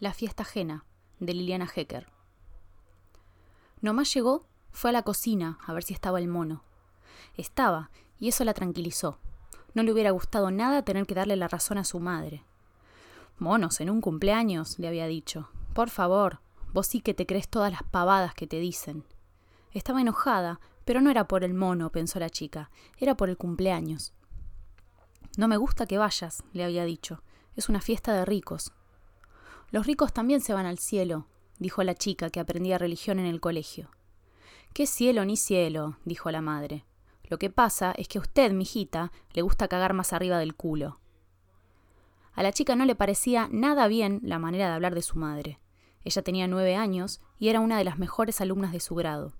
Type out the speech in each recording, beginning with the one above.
La fiesta ajena, de Liliana Hecker. Nomás llegó, fue a la cocina a ver si estaba el mono. Estaba, y eso la tranquilizó. No le hubiera gustado nada tener que darle la razón a su madre. Monos, en un cumpleaños, le había dicho. Por favor, vos sí que te crees todas las pavadas que te dicen. Estaba enojada, pero no era por el mono, pensó la chica, era por el cumpleaños. No me gusta que vayas, le había dicho. Es una fiesta de ricos. Los ricos también se van al cielo, dijo la chica que aprendía religión en el colegio. ¿Qué cielo ni cielo? dijo la madre. Lo que pasa es que a usted, mijita, le gusta cagar más arriba del culo. A la chica no le parecía nada bien la manera de hablar de su madre. Ella tenía nueve años y era una de las mejores alumnas de su grado.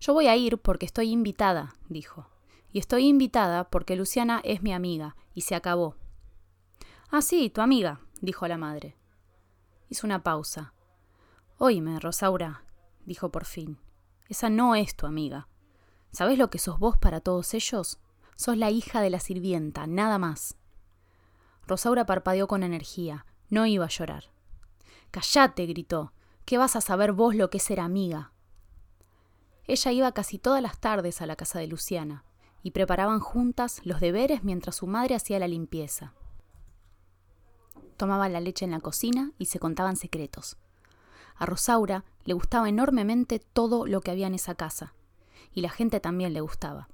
Yo voy a ir porque estoy invitada, dijo. Y estoy invitada porque Luciana es mi amiga, y se acabó. Ah, sí, tu amiga, dijo la madre. Hizo una pausa. Oíme, Rosaura, dijo por fin. Esa no es tu amiga. ¿Sabes lo que sos vos para todos ellos? Sos la hija de la sirvienta, nada más. Rosaura parpadeó con energía. No iba a llorar. Cállate, gritó. ¿Qué vas a saber vos lo que es ser amiga? Ella iba casi todas las tardes a la casa de Luciana y preparaban juntas los deberes mientras su madre hacía la limpieza. Tomaban la leche en la cocina y se contaban secretos. A Rosaura le gustaba enormemente todo lo que había en esa casa, y la gente también le gustaba.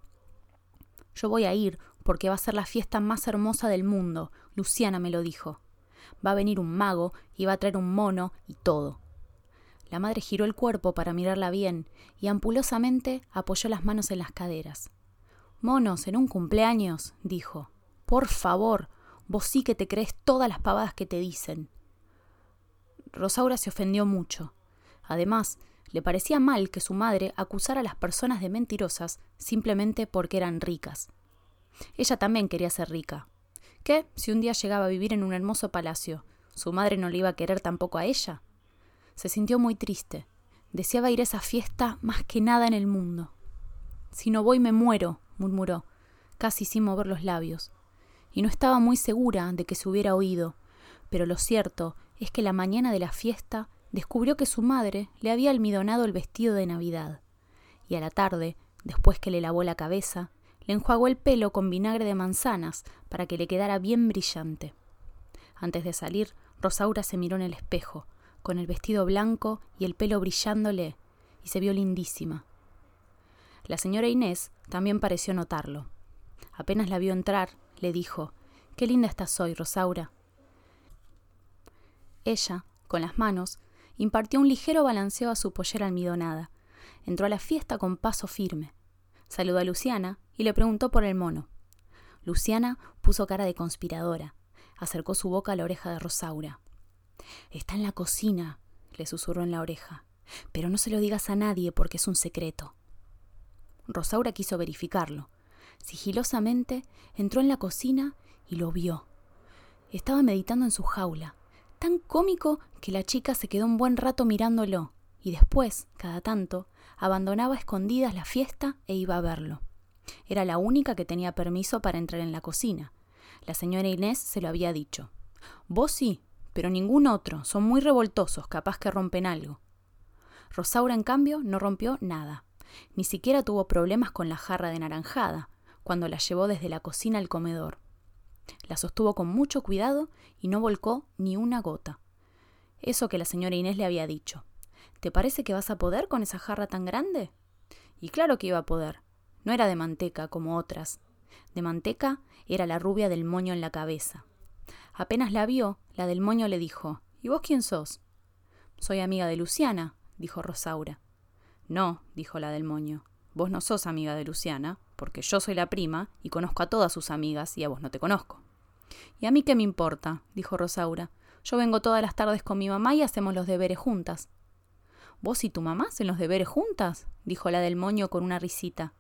Yo voy a ir porque va a ser la fiesta más hermosa del mundo, Luciana me lo dijo. Va a venir un mago y va a traer un mono y todo. La madre giró el cuerpo para mirarla bien y ampulosamente apoyó las manos en las caderas. Monos, en un cumpleaños, dijo. Por favor, vos sí que te crees todas las pavadas que te dicen. Rosaura se ofendió mucho. Además, le parecía mal que su madre acusara a las personas de mentirosas simplemente porque eran ricas. Ella también quería ser rica. ¿Qué si un día llegaba a vivir en un hermoso palacio? ¿Su madre no le iba a querer tampoco a ella? Se sintió muy triste. Deseaba ir a esa fiesta más que nada en el mundo. Si no voy me muero, murmuró, casi sin mover los labios. Y no estaba muy segura de que se hubiera oído, pero lo cierto es que la mañana de la fiesta descubrió que su madre le había almidonado el vestido de Navidad, y a la tarde, después que le lavó la cabeza, le enjuagó el pelo con vinagre de manzanas para que le quedara bien brillante. Antes de salir, Rosaura se miró en el espejo, con el vestido blanco y el pelo brillándole, y se vio lindísima. La señora Inés también pareció notarlo. Apenas la vio entrar, le dijo Qué linda estás hoy, Rosaura. Ella, con las manos, impartió un ligero balanceo a su pollera almidonada. Entró a la fiesta con paso firme. Saludó a Luciana y le preguntó por el mono. Luciana puso cara de conspiradora. Acercó su boca a la oreja de Rosaura. Está en la cocina, le susurró en la oreja. Pero no se lo digas a nadie porque es un secreto. Rosaura quiso verificarlo. Sigilosamente entró en la cocina y lo vio. Estaba meditando en su jaula, tan cómico que la chica se quedó un buen rato mirándolo, y después, cada tanto, abandonaba escondidas la fiesta e iba a verlo. Era la única que tenía permiso para entrar en la cocina. La señora Inés se lo había dicho. Vos sí, pero ningún otro. Son muy revoltosos, capaz que rompen algo. Rosaura, en cambio, no rompió nada. Ni siquiera tuvo problemas con la jarra de naranjada, cuando la llevó desde la cocina al comedor. La sostuvo con mucho cuidado y no volcó ni una gota. Eso que la señora Inés le había dicho. ¿Te parece que vas a poder con esa jarra tan grande? Y claro que iba a poder. No era de manteca como otras. De manteca era la rubia del moño en la cabeza. Apenas la vio, la del moño le dijo ¿Y vos quién sos? Soy amiga de Luciana, dijo Rosaura. No, dijo la del moño. Vos no sos amiga de Luciana, porque yo soy la prima y conozco a todas sus amigas y a vos no te conozco. ¿Y a mí qué me importa? dijo Rosaura. Yo vengo todas las tardes con mi mamá y hacemos los deberes juntas. ¿Vos y tu mamá hacen los deberes juntas? dijo la del moño con una risita.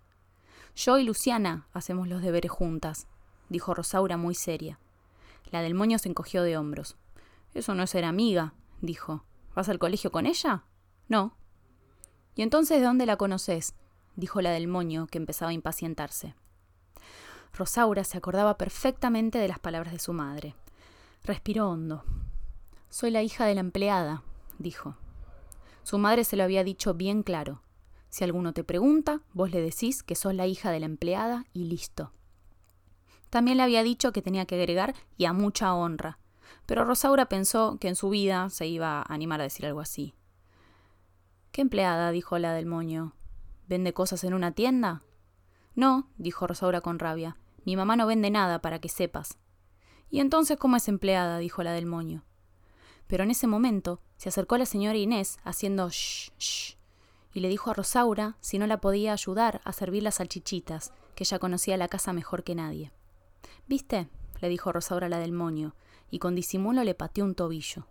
Yo y Luciana hacemos los deberes juntas, dijo Rosaura muy seria. La del moño se encogió de hombros. Eso no es ser amiga, dijo. ¿Vas al colegio con ella? No. ¿Y entonces de dónde la conoces? Dijo la del moño, que empezaba a impacientarse. Rosaura se acordaba perfectamente de las palabras de su madre. Respiró hondo. Soy la hija de la empleada, dijo. Su madre se lo había dicho bien claro. Si alguno te pregunta, vos le decís que sos la hija de la empleada y listo. También le había dicho que tenía que agregar y a mucha honra, pero Rosaura pensó que en su vida se iba a animar a decir algo así. ¿Qué empleada? dijo la del moño. ¿Vende cosas en una tienda? No, dijo Rosaura con rabia. Mi mamá no vende nada, para que sepas. ¿Y entonces cómo es empleada? dijo la del moño. Pero en ese momento se acercó la señora Inés haciendo shh, shh, y le dijo a Rosaura si no la podía ayudar a servir las salchichitas, que ella conocía la casa mejor que nadie. ¿Viste? le dijo Rosaura a la del moño, y con disimulo le pateó un tobillo.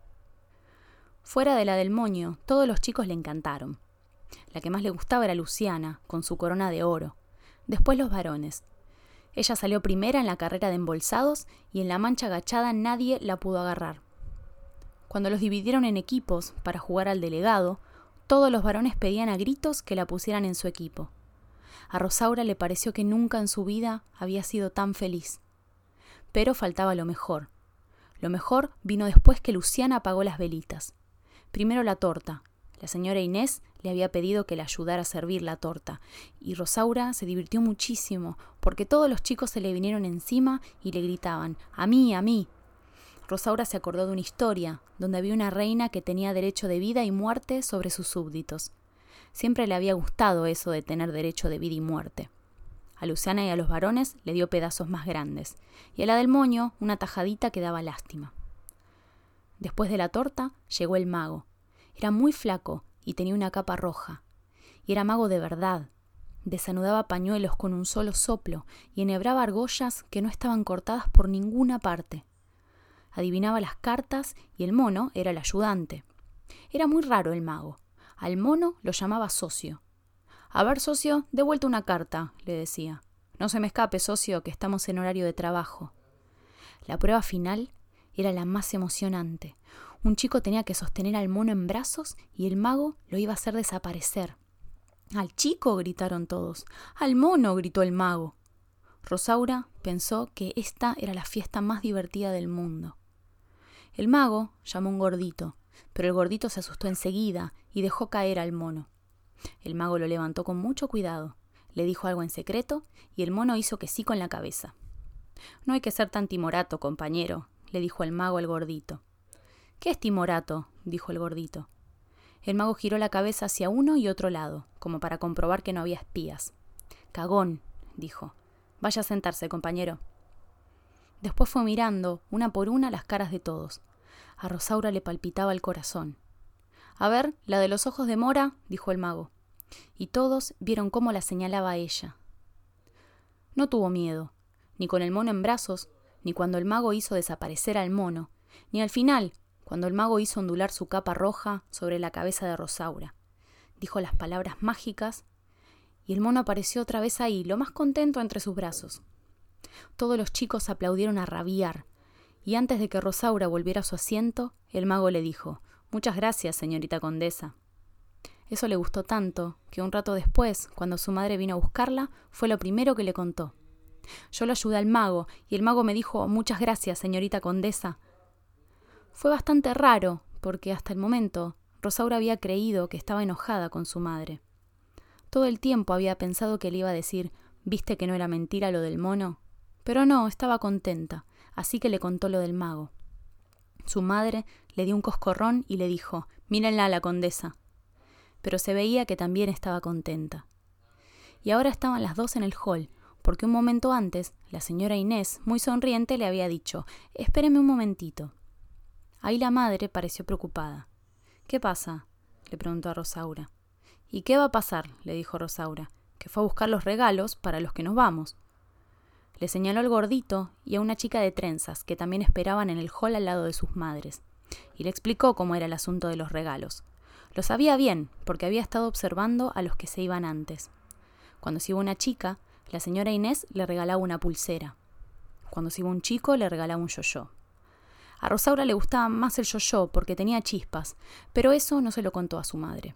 Fuera de la del moño, todos los chicos le encantaron. La que más le gustaba era Luciana, con su corona de oro. Después los varones. Ella salió primera en la carrera de embolsados y en la mancha agachada nadie la pudo agarrar. Cuando los dividieron en equipos para jugar al delegado, todos los varones pedían a gritos que la pusieran en su equipo. A Rosaura le pareció que nunca en su vida había sido tan feliz. Pero faltaba lo mejor. Lo mejor vino después que Luciana apagó las velitas. Primero la torta. La señora Inés le había pedido que le ayudara a servir la torta, y Rosaura se divirtió muchísimo, porque todos los chicos se le vinieron encima y le gritaban A mí, a mí. Rosaura se acordó de una historia, donde había una reina que tenía derecho de vida y muerte sobre sus súbditos. Siempre le había gustado eso de tener derecho de vida y muerte. A Luciana y a los varones le dio pedazos más grandes, y a la del moño una tajadita que daba lástima. Después de la torta llegó el mago. Era muy flaco y tenía una capa roja. Y era mago de verdad. Desanudaba pañuelos con un solo soplo y enhebraba argollas que no estaban cortadas por ninguna parte. Adivinaba las cartas y el mono era el ayudante. Era muy raro el mago. Al mono lo llamaba socio a ver, socio, de vuelta una carta, le decía. No se me escape, socio, que estamos en horario de trabajo. La prueba final era la más emocionante. Un chico tenía que sostener al mono en brazos y el mago lo iba a hacer desaparecer. Al chico gritaron todos. Al mono gritó el mago. Rosaura pensó que esta era la fiesta más divertida del mundo. El mago llamó a un gordito, pero el gordito se asustó enseguida y dejó caer al mono. El mago lo levantó con mucho cuidado, le dijo algo en secreto y el mono hizo que sí con la cabeza. No hay que ser tan timorato, compañero, le dijo el mago al gordito. ¿Qué es timorato? dijo el gordito. El mago giró la cabeza hacia uno y otro lado, como para comprobar que no había espías. Cagón, dijo. Vaya a sentarse, compañero. Después fue mirando, una por una, las caras de todos. A Rosaura le palpitaba el corazón. A ver, la de los ojos de mora, dijo el mago. Y todos vieron cómo la señalaba ella. No tuvo miedo, ni con el mono en brazos, ni cuando el mago hizo desaparecer al mono, ni al final, cuando el mago hizo ondular su capa roja sobre la cabeza de Rosaura. Dijo las palabras mágicas, y el mono apareció otra vez ahí, lo más contento entre sus brazos. Todos los chicos aplaudieron a rabiar, y antes de que Rosaura volviera a su asiento, el mago le dijo Muchas gracias, señorita condesa. Eso le gustó tanto que un rato después, cuando su madre vino a buscarla, fue lo primero que le contó. Yo lo ayudé al mago, y el mago me dijo Muchas gracias, señorita condesa. Fue bastante raro, porque hasta el momento Rosaura había creído que estaba enojada con su madre. Todo el tiempo había pensado que le iba a decir ¿Viste que no era mentira lo del mono? Pero no, estaba contenta, así que le contó lo del mago. Su madre le dio un coscorrón y le dijo Mírenla a la condesa. Pero se veía que también estaba contenta. Y ahora estaban las dos en el hall, porque un momento antes la señora Inés, muy sonriente, le había dicho Espéreme un momentito. Ahí la madre pareció preocupada. ¿Qué pasa? le preguntó a Rosaura. ¿Y qué va a pasar? le dijo Rosaura, que fue a buscar los regalos para los que nos vamos. Le señaló al gordito y a una chica de trenzas que también esperaban en el hall al lado de sus madres, y le explicó cómo era el asunto de los regalos. Lo sabía bien, porque había estado observando a los que se iban antes. Cuando se iba una chica, la señora Inés le regalaba una pulsera. Cuando se iba un chico, le regalaba un yo-yo. A Rosaura le gustaba más el yo-yo porque tenía chispas, pero eso no se lo contó a su madre.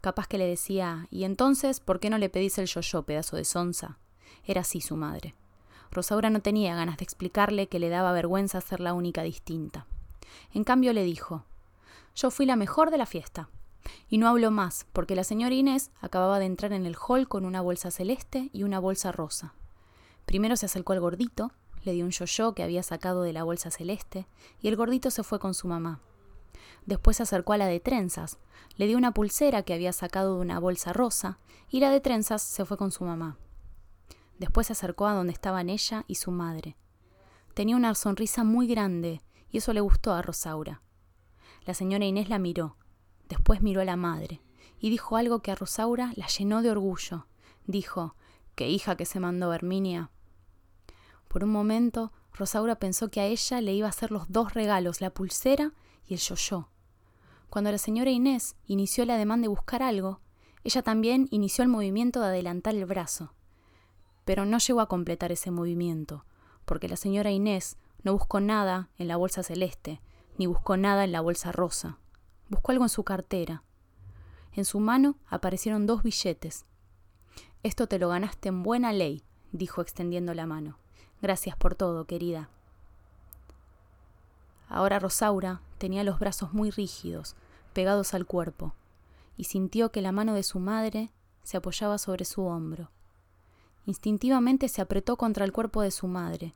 Capaz que le decía, ¿y entonces por qué no le pedís el yo-yo, pedazo de sonza? Era así su madre. Rosaura no tenía ganas de explicarle que le daba vergüenza ser la única distinta. En cambio le dijo, Yo fui la mejor de la fiesta. Y no habló más, porque la señora Inés acababa de entrar en el hall con una bolsa celeste y una bolsa rosa. Primero se acercó al gordito, le dio un yo-yo que había sacado de la bolsa celeste, y el gordito se fue con su mamá. Después se acercó a la de trenzas, le dio una pulsera que había sacado de una bolsa rosa, y la de trenzas se fue con su mamá. Después se acercó a donde estaban ella y su madre. Tenía una sonrisa muy grande, y eso le gustó a Rosaura. La señora Inés la miró, después miró a la madre, y dijo algo que a Rosaura la llenó de orgullo. Dijo, ¿Qué hija que se mandó Herminia? Por un momento, Rosaura pensó que a ella le iba a hacer los dos regalos, la pulsera y el yo-yo. Cuando la señora Inés inició la demanda de buscar algo, ella también inició el movimiento de adelantar el brazo. Pero no llegó a completar ese movimiento, porque la señora Inés no buscó nada en la bolsa celeste, ni buscó nada en la bolsa rosa. Buscó algo en su cartera. En su mano aparecieron dos billetes. Esto te lo ganaste en buena ley, dijo extendiendo la mano. Gracias por todo, querida. Ahora Rosaura tenía los brazos muy rígidos, pegados al cuerpo, y sintió que la mano de su madre se apoyaba sobre su hombro. Instintivamente se apretó contra el cuerpo de su madre.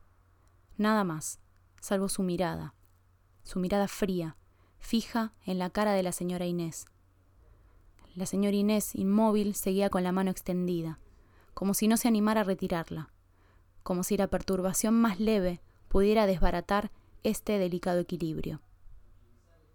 Nada más, salvo su mirada, su mirada fría, fija en la cara de la señora Inés. La señora Inés, inmóvil, seguía con la mano extendida, como si no se animara a retirarla, como si la perturbación más leve pudiera desbaratar este delicado equilibrio.